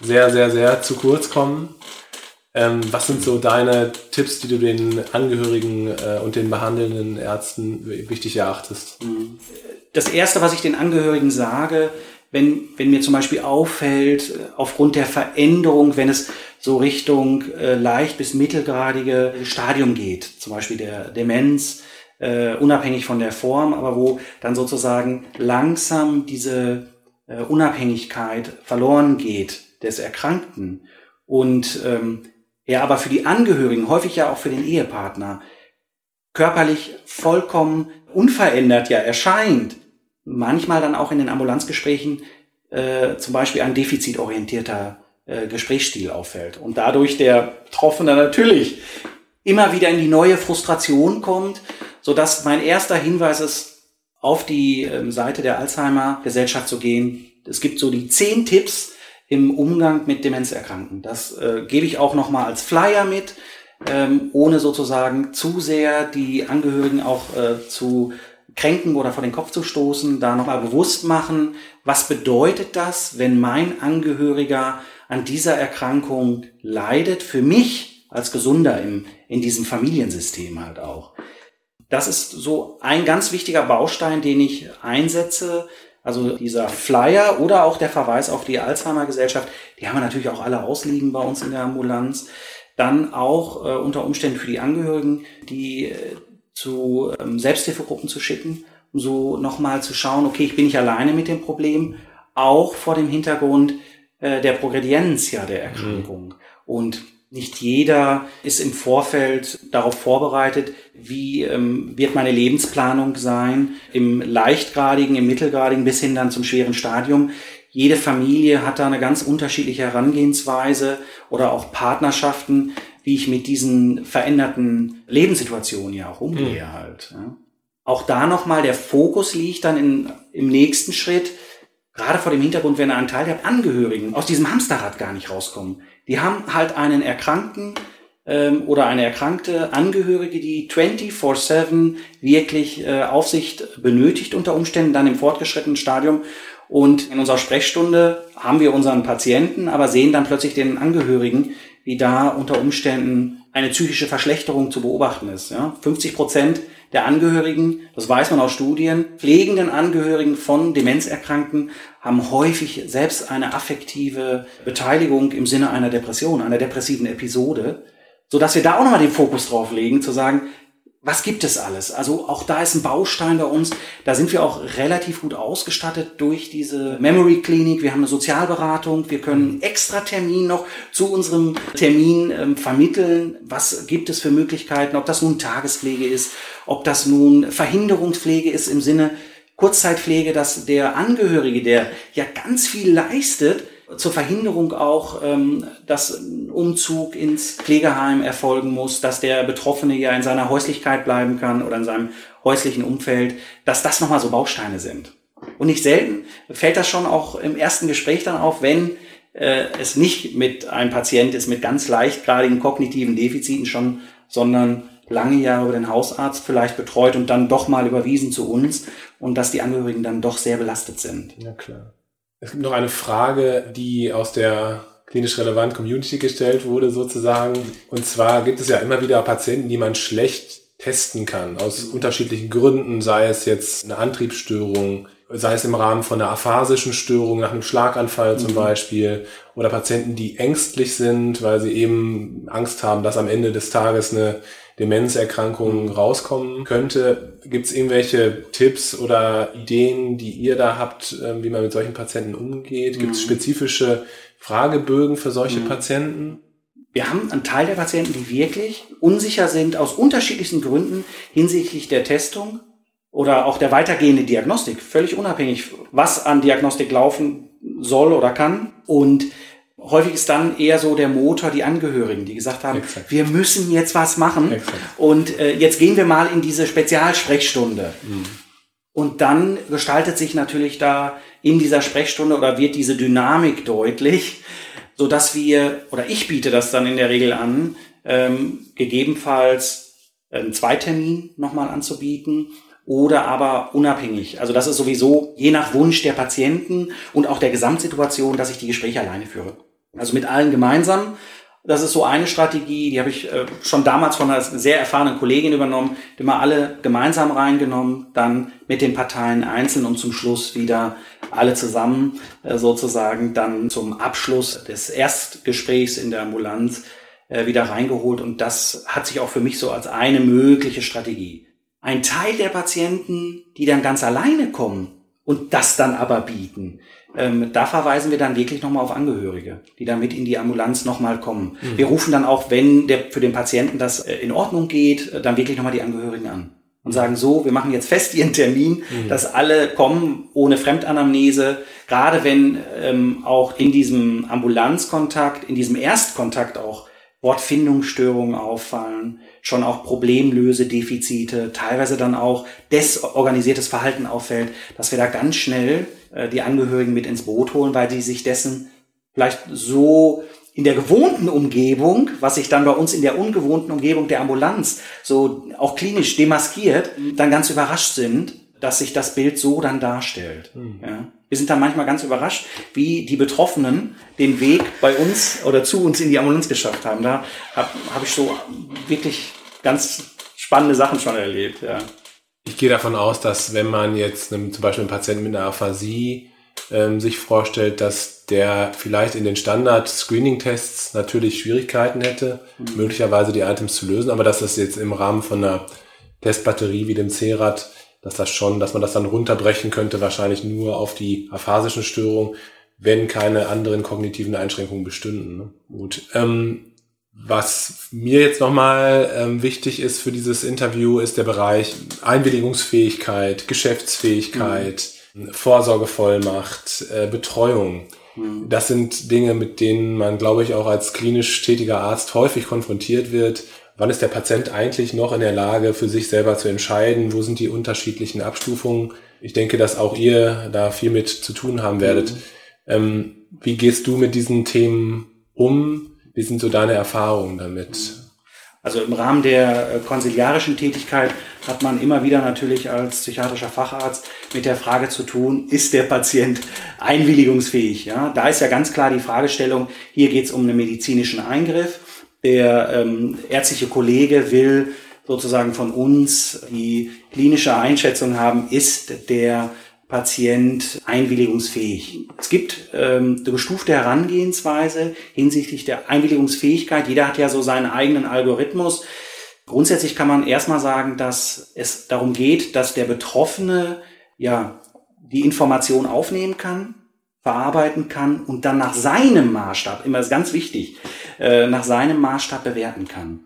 sehr, sehr, sehr zu kurz kommen. Ähm, was sind so deine Tipps, die du den Angehörigen äh, und den behandelnden Ärzten wichtig erachtest? Das Erste, was ich den Angehörigen sage, wenn, wenn mir zum Beispiel auffällt, äh, aufgrund der Veränderung, wenn es so Richtung äh, leicht bis mittelgradige Stadium geht, zum Beispiel der Demenz, äh, unabhängig von der Form, aber wo dann sozusagen langsam diese äh, Unabhängigkeit verloren geht des Erkrankten und ähm, er aber für die Angehörigen, häufig ja auch für den Ehepartner, körperlich vollkommen unverändert ja erscheint, manchmal dann auch in den Ambulanzgesprächen äh, zum Beispiel ein defizitorientierter äh, Gesprächsstil auffällt und dadurch der Betroffene natürlich immer wieder in die neue Frustration kommt, so dass mein erster Hinweis ist, auf die ähm, Seite der Alzheimer Gesellschaft zu gehen. Es gibt so die zehn Tipps im Umgang mit Demenzerkrankten. Das äh, gebe ich auch nochmal als Flyer mit, ähm, ohne sozusagen zu sehr die Angehörigen auch äh, zu kränken oder vor den Kopf zu stoßen, da nochmal bewusst machen, was bedeutet das, wenn mein Angehöriger an dieser Erkrankung leidet, für mich als Gesunder im, in diesem Familiensystem halt auch. Das ist so ein ganz wichtiger Baustein, den ich einsetze. Also dieser Flyer oder auch der Verweis auf die Alzheimer Gesellschaft, die haben wir natürlich auch alle ausliegen bei uns in der Ambulanz. Dann auch äh, unter Umständen für die Angehörigen, die äh, zu ähm, Selbsthilfegruppen zu schicken, um so nochmal zu schauen, okay, ich bin nicht alleine mit dem Problem, auch vor dem Hintergrund äh, der Progredienz ja der Erkrankung. Mhm. Und nicht jeder ist im Vorfeld darauf vorbereitet, wie ähm, wird meine Lebensplanung sein, im leichtgradigen, im mittelgradigen bis hin dann zum schweren Stadium. Jede Familie hat da eine ganz unterschiedliche Herangehensweise oder auch Partnerschaften, wie ich mit diesen veränderten Lebenssituationen ja auch umgehe mhm. halt. Ja. Auch da nochmal der Fokus liegt dann in, im nächsten Schritt, gerade vor dem Hintergrund, wenn ein Teil der Angehörigen aus diesem Hamsterrad gar nicht rauskommen die haben halt einen Erkrankten ähm, oder eine erkrankte Angehörige, die 24-7 wirklich äh, Aufsicht benötigt unter Umständen, dann im fortgeschrittenen Stadium. Und in unserer Sprechstunde haben wir unseren Patienten, aber sehen dann plötzlich den Angehörigen, wie da unter Umständen eine psychische Verschlechterung zu beobachten ist. Ja? 50 Prozent der Angehörigen, das weiß man aus Studien, pflegenden Angehörigen von Demenzerkrankten haben häufig selbst eine affektive Beteiligung im Sinne einer Depression, einer depressiven Episode, so dass wir da auch nochmal den Fokus drauf legen, zu sagen, was gibt es alles? Also auch da ist ein Baustein bei uns. Da sind wir auch relativ gut ausgestattet durch diese Memory Klinik. Wir haben eine Sozialberatung. Wir können extra Termin noch zu unserem Termin ähm, vermitteln. Was gibt es für Möglichkeiten? Ob das nun Tagespflege ist, ob das nun Verhinderungspflege ist im Sinne Kurzzeitpflege, dass der Angehörige, der ja ganz viel leistet, zur Verhinderung auch, ähm, dass ein Umzug ins Pflegeheim erfolgen muss, dass der Betroffene ja in seiner Häuslichkeit bleiben kann oder in seinem häuslichen Umfeld, dass das nochmal so Bausteine sind. Und nicht selten fällt das schon auch im ersten Gespräch dann auf, wenn äh, es nicht mit einem Patient ist mit ganz leichtgradigen kognitiven Defiziten schon, sondern lange Jahre über den Hausarzt vielleicht betreut und dann doch mal überwiesen zu uns und dass die Angehörigen dann doch sehr belastet sind. Ja, klar. Es gibt noch eine Frage, die aus der klinisch relevant Community gestellt wurde sozusagen. Und zwar gibt es ja immer wieder Patienten, die man schlecht testen kann, aus unterschiedlichen Gründen, sei es jetzt eine Antriebsstörung, sei es im Rahmen von einer aphasischen Störung nach einem Schlaganfall zum mhm. Beispiel, oder Patienten, die ängstlich sind, weil sie eben Angst haben, dass am Ende des Tages eine Demenzerkrankung mhm. rauskommen könnte. Gibt es irgendwelche Tipps oder Ideen, die ihr da habt, ähm, wie man mit solchen Patienten umgeht? Gibt es mhm. spezifische Fragebögen für solche mhm. Patienten? Wir haben einen Teil der Patienten, die wirklich unsicher sind aus unterschiedlichsten Gründen hinsichtlich der Testung oder auch der weitergehende Diagnostik, völlig unabhängig, was an Diagnostik laufen soll oder kann. Und häufig ist dann eher so der Motor die Angehörigen, die gesagt haben, Exakt. wir müssen jetzt was machen Exakt. und äh, jetzt gehen wir mal in diese Spezialsprechstunde. Mhm. Und dann gestaltet sich natürlich da in dieser Sprechstunde oder wird diese Dynamik deutlich, so dass wir, oder ich biete das dann in der Regel an, ähm, gegebenenfalls einen Zweitermin nochmal anzubieten oder aber unabhängig. Also das ist sowieso je nach Wunsch der Patienten und auch der Gesamtsituation, dass ich die Gespräche alleine führe. Also mit allen gemeinsam. Das ist so eine Strategie, die habe ich äh, schon damals von einer sehr erfahrenen Kollegin übernommen, die mal alle gemeinsam reingenommen, dann mit den Parteien einzeln und zum Schluss wieder alle zusammen äh, sozusagen dann zum Abschluss des Erstgesprächs in der Ambulanz äh, wieder reingeholt. Und das hat sich auch für mich so als eine mögliche Strategie. Ein Teil der Patienten, die dann ganz alleine kommen und das dann aber bieten, ähm, da verweisen wir dann wirklich nochmal auf Angehörige, die dann mit in die Ambulanz nochmal kommen. Mhm. Wir rufen dann auch, wenn der, für den Patienten das äh, in Ordnung geht, äh, dann wirklich nochmal die Angehörigen an und sagen so, wir machen jetzt fest ihren Termin, mhm. dass alle kommen ohne Fremdanamnese, gerade wenn ähm, auch in diesem Ambulanzkontakt, in diesem Erstkontakt auch Wortfindungsstörungen auffallen, schon auch Problemlösedefizite, teilweise dann auch desorganisiertes Verhalten auffällt, dass wir da ganz schnell äh, die Angehörigen mit ins Boot holen, weil die sich dessen vielleicht so in der gewohnten Umgebung, was sich dann bei uns in der ungewohnten Umgebung der Ambulanz so auch klinisch demaskiert, dann ganz überrascht sind, dass sich das Bild so dann darstellt. Mhm. Ja. Wir sind da manchmal ganz überrascht, wie die Betroffenen den Weg bei uns oder zu uns in die Ambulanz geschafft haben. Da habe hab ich so wirklich ganz spannende Sachen schon erlebt. Ja. Ich gehe davon aus, dass wenn man jetzt einem, zum Beispiel einen Patienten mit einer Aphasie ähm, sich vorstellt, dass der vielleicht in den Standard-Screening-Tests natürlich Schwierigkeiten hätte, mhm. möglicherweise die Items zu lösen, aber dass das jetzt im Rahmen von einer Testbatterie wie dem C-Rad dass das schon, dass man das dann runterbrechen könnte, wahrscheinlich nur auf die aphasischen Störungen, wenn keine anderen kognitiven Einschränkungen bestünden. Ne? Gut. Ähm, was mir jetzt nochmal ähm, wichtig ist für dieses Interview, ist der Bereich Einwilligungsfähigkeit, Geschäftsfähigkeit, mhm. Vorsorgevollmacht, äh, Betreuung. Mhm. Das sind Dinge, mit denen man, glaube ich, auch als klinisch tätiger Arzt häufig konfrontiert wird wann ist der Patient eigentlich noch in der Lage, für sich selber zu entscheiden, wo sind die unterschiedlichen Abstufungen. Ich denke, dass auch ihr da viel mit zu tun haben werdet. Mhm. Ähm, wie gehst du mit diesen Themen um? Wie sind so deine Erfahrungen damit? Also im Rahmen der äh, konsiliarischen Tätigkeit hat man immer wieder natürlich als psychiatrischer Facharzt mit der Frage zu tun, ist der Patient einwilligungsfähig? Ja, da ist ja ganz klar die Fragestellung, hier geht es um einen medizinischen Eingriff der ähm, ärztliche Kollege will sozusagen von uns die klinische Einschätzung haben, ist der Patient einwilligungsfähig. Es gibt ähm, eine gestufte Herangehensweise hinsichtlich der Einwilligungsfähigkeit. Jeder hat ja so seinen eigenen Algorithmus. Grundsätzlich kann man erstmal sagen, dass es darum geht, dass der Betroffene ja die Information aufnehmen kann, verarbeiten kann und dann nach seinem Maßstab, immer ist ganz wichtig, äh, nach seinem Maßstab bewerten kann.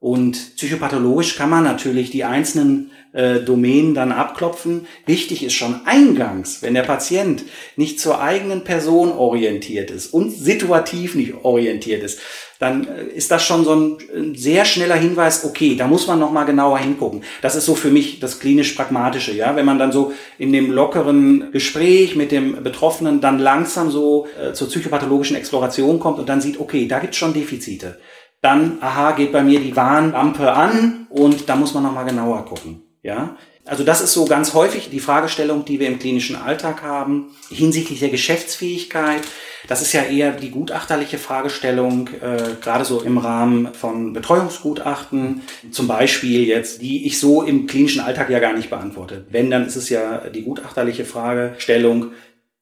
Und psychopathologisch kann man natürlich die einzelnen äh, Domänen dann abklopfen. Wichtig ist schon eingangs, wenn der Patient nicht zur eigenen Person orientiert ist und situativ nicht orientiert ist, dann äh, ist das schon so ein sehr schneller Hinweis, okay, da muss man nochmal genauer hingucken. Das ist so für mich das klinisch Pragmatische, ja. Wenn man dann so in dem lockeren Gespräch mit dem Betroffenen dann langsam so äh, zur psychopathologischen Exploration kommt und dann sieht, okay, da gibt's schon Defizite. Dann, aha, geht bei mir die Warnlampe an und da muss man nochmal genauer gucken, ja. Also das ist so ganz häufig die Fragestellung, die wir im klinischen Alltag haben, hinsichtlich der Geschäftsfähigkeit. Das ist ja eher die gutachterliche Fragestellung, äh, gerade so im Rahmen von Betreuungsgutachten, zum Beispiel jetzt, die ich so im klinischen Alltag ja gar nicht beantworte. Wenn, dann ist es ja die gutachterliche Fragestellung.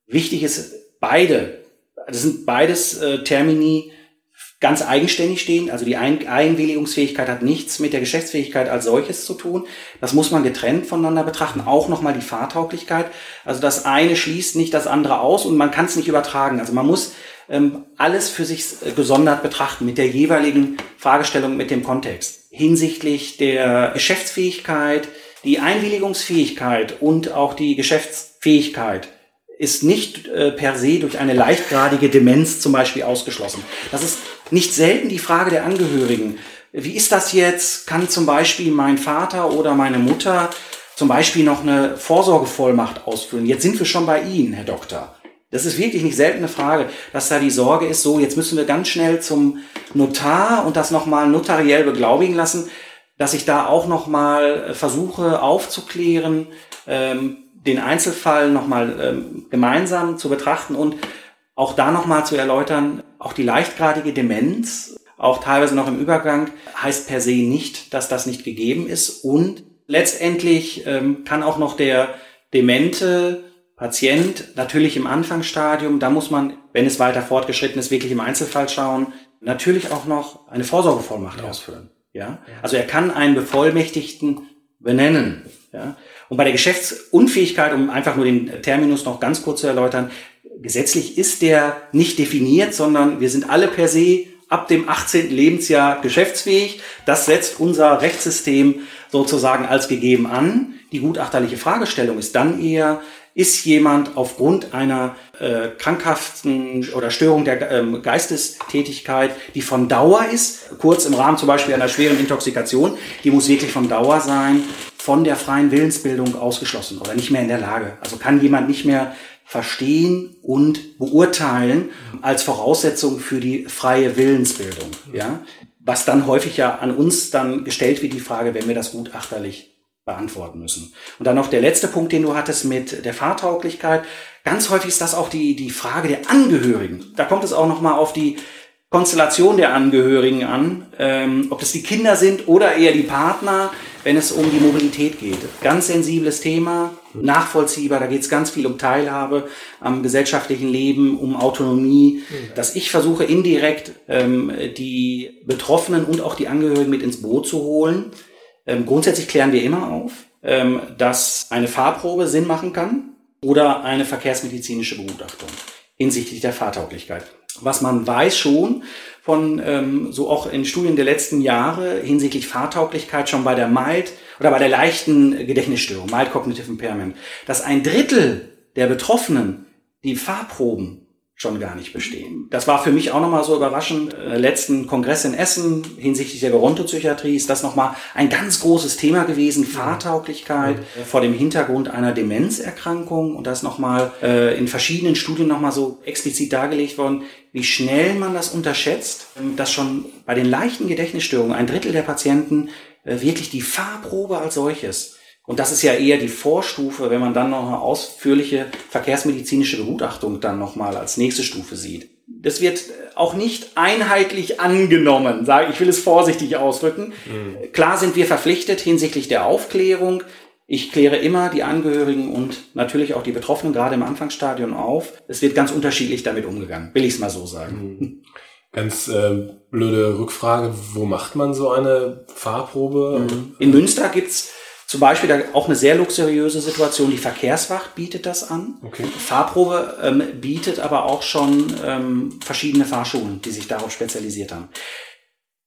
Wichtig ist beide, das sind beides äh, Termini, ganz eigenständig stehen. Also die Ein Einwilligungsfähigkeit hat nichts mit der Geschäftsfähigkeit als solches zu tun. Das muss man getrennt voneinander betrachten. Auch nochmal die Fahrtauglichkeit. Also das eine schließt nicht das andere aus und man kann es nicht übertragen. Also man muss ähm, alles für sich äh, gesondert betrachten mit der jeweiligen Fragestellung, mit dem Kontext. Hinsichtlich der Geschäftsfähigkeit die Einwilligungsfähigkeit und auch die Geschäftsfähigkeit ist nicht äh, per se durch eine leichtgradige Demenz zum Beispiel ausgeschlossen. Das ist nicht selten die Frage der Angehörigen. Wie ist das jetzt? Kann zum Beispiel mein Vater oder meine Mutter zum Beispiel noch eine Vorsorgevollmacht ausfüllen? Jetzt sind wir schon bei Ihnen, Herr Doktor. Das ist wirklich nicht seltene Frage, dass da die Sorge ist, so, jetzt müssen wir ganz schnell zum Notar und das nochmal notariell beglaubigen lassen, dass ich da auch nochmal versuche aufzuklären, ähm, den Einzelfall nochmal ähm, gemeinsam zu betrachten und auch da nochmal zu erläutern, auch die leichtgradige Demenz, auch teilweise noch im Übergang, heißt per se nicht, dass das nicht gegeben ist. Und letztendlich ähm, kann auch noch der demente Patient natürlich im Anfangsstadium, da muss man, wenn es weiter fortgeschritten ist, wirklich im Einzelfall schauen, natürlich auch noch eine Vorsorgevollmacht ja. ausfüllen. Ja? Also er kann einen Bevollmächtigten benennen. Ja? Und bei der Geschäftsunfähigkeit, um einfach nur den Terminus noch ganz kurz zu erläutern, gesetzlich ist der nicht definiert, sondern wir sind alle per se ab dem 18. Lebensjahr geschäftsfähig. Das setzt unser Rechtssystem sozusagen als gegeben an. Die gutachterliche Fragestellung ist dann eher, ist jemand aufgrund einer äh, krankhaften oder Störung der ähm, Geistestätigkeit, die von Dauer ist, kurz im Rahmen zum Beispiel einer schweren Intoxikation, die muss wirklich von Dauer sein, von der freien Willensbildung ausgeschlossen oder nicht mehr in der Lage. Also kann jemand nicht mehr verstehen und beurteilen als Voraussetzung für die freie Willensbildung. Ja? Was dann häufig ja an uns dann gestellt wird, die Frage, wenn wir das gutachterlich beantworten müssen. Und dann noch der letzte Punkt, den du hattest mit der Fahrtauglichkeit. Ganz häufig ist das auch die, die Frage der Angehörigen. Da kommt es auch nochmal auf die Konstellation der Angehörigen an, ähm, ob das die Kinder sind oder eher die Partner, wenn es um die Mobilität geht. Ganz sensibles Thema, nachvollziehbar, da geht es ganz viel um Teilhabe am gesellschaftlichen Leben, um Autonomie, dass ich versuche indirekt ähm, die Betroffenen und auch die Angehörigen mit ins Boot zu holen ähm, grundsätzlich klären wir immer auf, ähm, dass eine Fahrprobe Sinn machen kann oder eine verkehrsmedizinische Begutachtung hinsichtlich der Fahrtauglichkeit. Was man weiß schon von ähm, so auch in Studien der letzten Jahre hinsichtlich Fahrtauglichkeit schon bei der mild oder bei der leichten Gedächtnisstörung, mild cognitive impairment, dass ein Drittel der Betroffenen die Fahrproben schon gar nicht bestehen. Das war für mich auch nochmal so überraschend. Äh, letzten Kongress in Essen hinsichtlich der Gerontopsychiatrie ist das nochmal ein ganz großes Thema gewesen. Fahrtauglichkeit mhm. vor dem Hintergrund einer Demenzerkrankung. Und das nochmal äh, in verschiedenen Studien nochmal so explizit dargelegt worden, wie schnell man das unterschätzt, ähm, dass schon bei den leichten Gedächtnisstörungen ein Drittel der Patienten äh, wirklich die Fahrprobe als solches und das ist ja eher die Vorstufe, wenn man dann noch eine ausführliche verkehrsmedizinische Begutachtung dann nochmal als nächste Stufe sieht. Das wird auch nicht einheitlich angenommen, sage ich will es vorsichtig ausdrücken. Mhm. Klar sind wir verpflichtet hinsichtlich der Aufklärung. Ich kläre immer die Angehörigen und natürlich auch die Betroffenen gerade im Anfangsstadion auf. Es wird ganz unterschiedlich damit umgegangen, will ich es mal so sagen. Mhm. Ganz äh, blöde Rückfrage, wo macht man so eine Fahrprobe? Mhm. In Münster gibt's zum Beispiel da auch eine sehr luxuriöse Situation. Die Verkehrswacht bietet das an. Okay. Fahrprobe ähm, bietet aber auch schon ähm, verschiedene Fahrschulen, die sich darauf spezialisiert haben.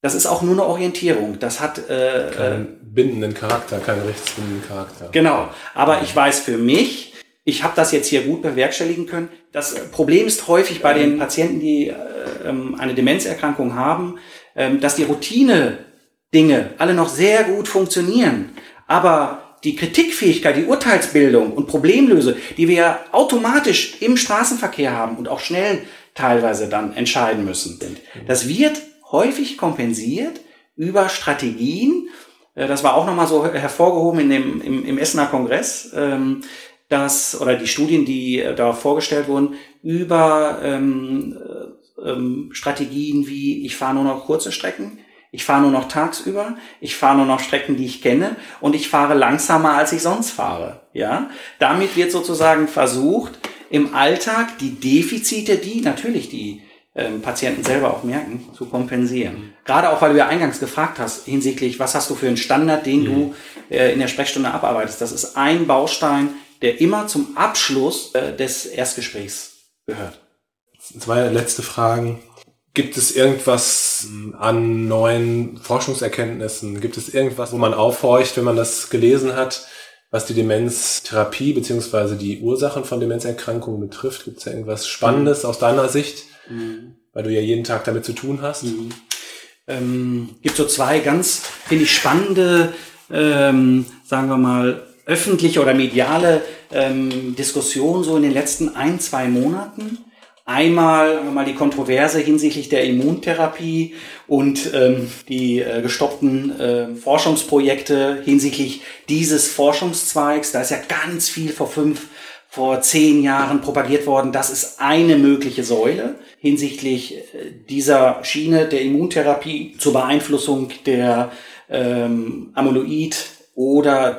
Das ist auch nur eine Orientierung. Das hat äh, keinen äh, bindenden Charakter, keinen rechtsbindenden Charakter. Genau. Aber ich weiß für mich, ich habe das jetzt hier gut bewerkstelligen können. Das Problem ist häufig bei den Patienten, die äh, ähm, eine Demenzerkrankung haben, äh, dass die Routine Dinge alle noch sehr gut funktionieren. Aber die Kritikfähigkeit, die Urteilsbildung und Problemlöse, die wir ja automatisch im Straßenverkehr haben und auch schnell teilweise dann entscheiden müssen, das wird häufig kompensiert über Strategien. Äh, das war auch nochmal so hervorgehoben in dem, im, im Essener Kongress, ähm, dass, oder die Studien, die äh, da vorgestellt wurden, über ähm, äh, ähm, Strategien wie ich fahre nur noch kurze Strecken, ich fahre nur noch tagsüber, ich fahre nur noch Strecken, die ich kenne und ich fahre langsamer, als ich sonst fahre. Ja, damit wird sozusagen versucht, im Alltag die Defizite, die natürlich die ähm, Patienten selber auch merken, zu kompensieren. Mhm. Gerade auch, weil du ja eingangs gefragt hast hinsichtlich, was hast du für einen Standard, den mhm. du äh, in der Sprechstunde abarbeitest. Das ist ein Baustein, der immer zum Abschluss äh, des Erstgesprächs gehört. Zwei letzte Fragen Gibt es irgendwas an neuen Forschungserkenntnissen? Gibt es irgendwas, wo man aufhorcht, wenn man das gelesen hat, was die Demenztherapie beziehungsweise die Ursachen von Demenzerkrankungen betrifft? Gibt es da irgendwas Spannendes aus deiner Sicht, mhm. weil du ja jeden Tag damit zu tun hast? Mhm. Ähm, gibt so zwei ganz, finde ich, spannende, ähm, sagen wir mal, öffentliche oder mediale ähm, Diskussionen so in den letzten ein, zwei Monaten. Einmal mal die Kontroverse hinsichtlich der Immuntherapie und ähm, die äh, gestoppten äh, Forschungsprojekte hinsichtlich dieses Forschungszweigs. Da ist ja ganz viel vor fünf, vor zehn Jahren propagiert worden. Das ist eine mögliche Säule hinsichtlich äh, dieser Schiene der Immuntherapie zur Beeinflussung der ähm, Amyloid oder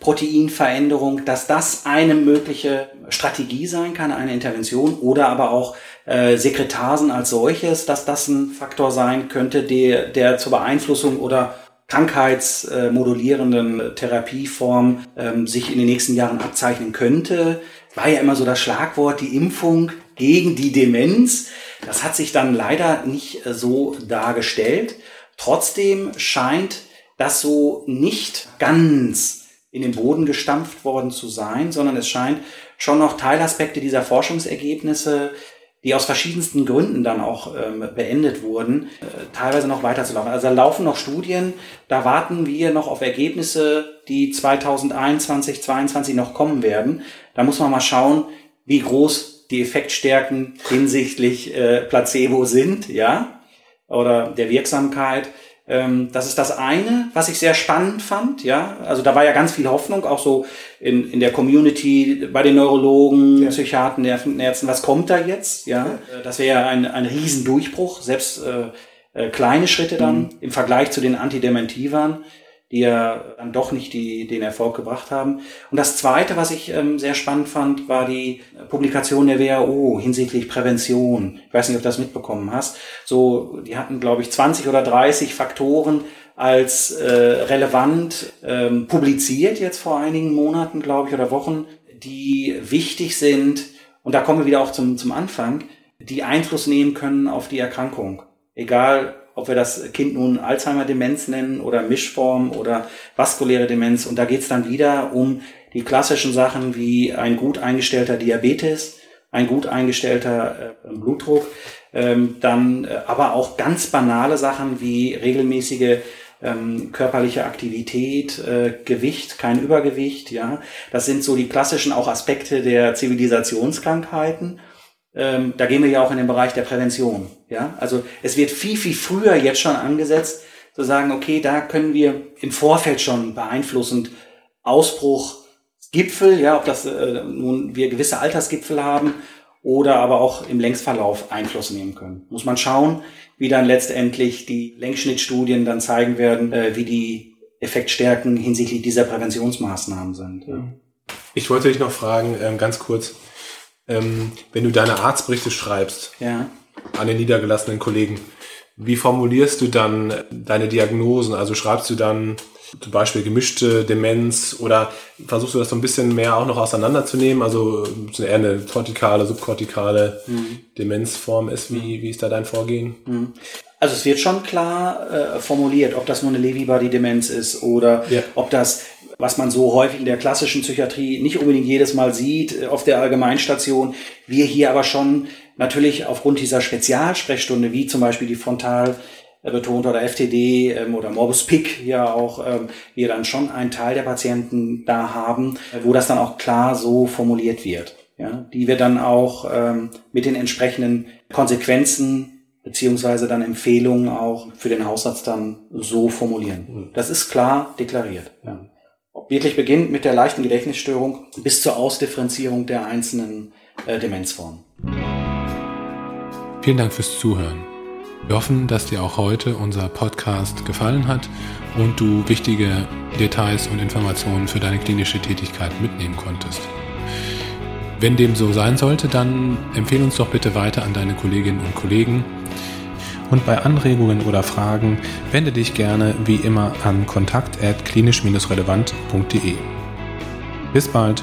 Tau-Proteinveränderung, dass das eine mögliche Strategie sein kann, eine Intervention oder aber auch äh, Sekretasen als solches, dass das ein Faktor sein könnte, der, der zur Beeinflussung oder krankheitsmodulierenden Therapieform ähm, sich in den nächsten Jahren abzeichnen könnte. War ja immer so das Schlagwort, die Impfung gegen die Demenz. Das hat sich dann leider nicht äh, so dargestellt. Trotzdem scheint das so nicht ganz in den Boden gestampft worden zu sein, sondern es scheint schon noch Teilaspekte dieser Forschungsergebnisse, die aus verschiedensten Gründen dann auch ähm, beendet wurden, äh, teilweise noch weiterzulaufen. Also da laufen noch Studien, da warten wir noch auf Ergebnisse, die 2021, 2022 noch kommen werden. Da muss man mal schauen, wie groß die Effektstärken hinsichtlich äh, Placebo sind, ja, oder der Wirksamkeit. Ähm, das ist das eine, was ich sehr spannend fand. Ja, also da war ja ganz viel Hoffnung, auch so in, in der Community, bei den Neurologen, ja. Psychiatern, Ärzten. Was kommt da jetzt? Ja, ja. das wäre ein, ein Riesendurchbruch, selbst äh, äh, kleine Schritte dann mhm. im Vergleich zu den Antidementivern die ja dann doch nicht die, den Erfolg gebracht haben. Und das Zweite, was ich ähm, sehr spannend fand, war die Publikation der WHO hinsichtlich Prävention. Ich weiß nicht, ob du das mitbekommen hast. So, die hatten, glaube ich, 20 oder 30 Faktoren als äh, relevant ähm, publiziert jetzt vor einigen Monaten, glaube ich, oder Wochen, die wichtig sind. Und da kommen wir wieder auch zum, zum Anfang, die Einfluss nehmen können auf die Erkrankung. Egal, ob wir das Kind nun Alzheimer-Demenz nennen oder Mischform oder vaskuläre Demenz. Und da geht's dann wieder um die klassischen Sachen wie ein gut eingestellter Diabetes, ein gut eingestellter äh, Blutdruck, ähm, dann äh, aber auch ganz banale Sachen wie regelmäßige ähm, körperliche Aktivität, äh, Gewicht, kein Übergewicht, ja. Das sind so die klassischen auch Aspekte der Zivilisationskrankheiten ähm, da gehen wir ja auch in den Bereich der Prävention. Ja, also es wird viel, viel früher jetzt schon angesetzt, zu sagen, okay, da können wir im Vorfeld schon beeinflussend Ausbruch, Gipfel, ja, ob das äh, nun wir gewisse Altersgipfel haben oder aber auch im Längsverlauf Einfluss nehmen können. Muss man schauen, wie dann letztendlich die Längsschnittstudien dann zeigen werden, äh, wie die Effektstärken hinsichtlich dieser Präventionsmaßnahmen sind. Ja. Ich wollte dich noch fragen, ähm, ganz kurz, ähm, wenn du deine Arztberichte schreibst ja. an den niedergelassenen Kollegen, wie formulierst du dann deine Diagnosen? Also schreibst du dann zum Beispiel gemischte Demenz oder versuchst du das so ein bisschen mehr auch noch auseinanderzunehmen? Also eher eine kortikale, subkortikale mhm. Demenzform ist. Wie, wie ist da dein Vorgehen? Mhm. Also es wird schon klar äh, formuliert, ob das nur eine Lewy-Body-Demenz ist oder ja. ob das was man so häufig in der klassischen Psychiatrie nicht unbedingt jedes Mal sieht äh, auf der Allgemeinstation. Wir hier aber schon natürlich aufgrund dieser Spezialsprechstunde, wie zum Beispiel die Frontal äh, betont oder FTD ähm, oder Morbus Pick ja auch, ähm, wir dann schon einen Teil der Patienten da haben, äh, wo das dann auch klar so formuliert wird. Ja, die wir dann auch ähm, mit den entsprechenden Konsequenzen beziehungsweise dann Empfehlungen auch für den Hausarzt dann so formulieren. Mhm. Das ist klar deklariert. Ja wirklich beginnt mit der leichten Gedächtnisstörung bis zur Ausdifferenzierung der einzelnen äh, Demenzformen. Vielen Dank fürs Zuhören. Wir hoffen, dass dir auch heute unser Podcast gefallen hat und du wichtige Details und Informationen für deine klinische Tätigkeit mitnehmen konntest. Wenn dem so sein sollte, dann empfehle uns doch bitte weiter an deine Kolleginnen und Kollegen und bei Anregungen oder Fragen wende dich gerne wie immer an kontakt@klinisch-relevant.de. Bis bald.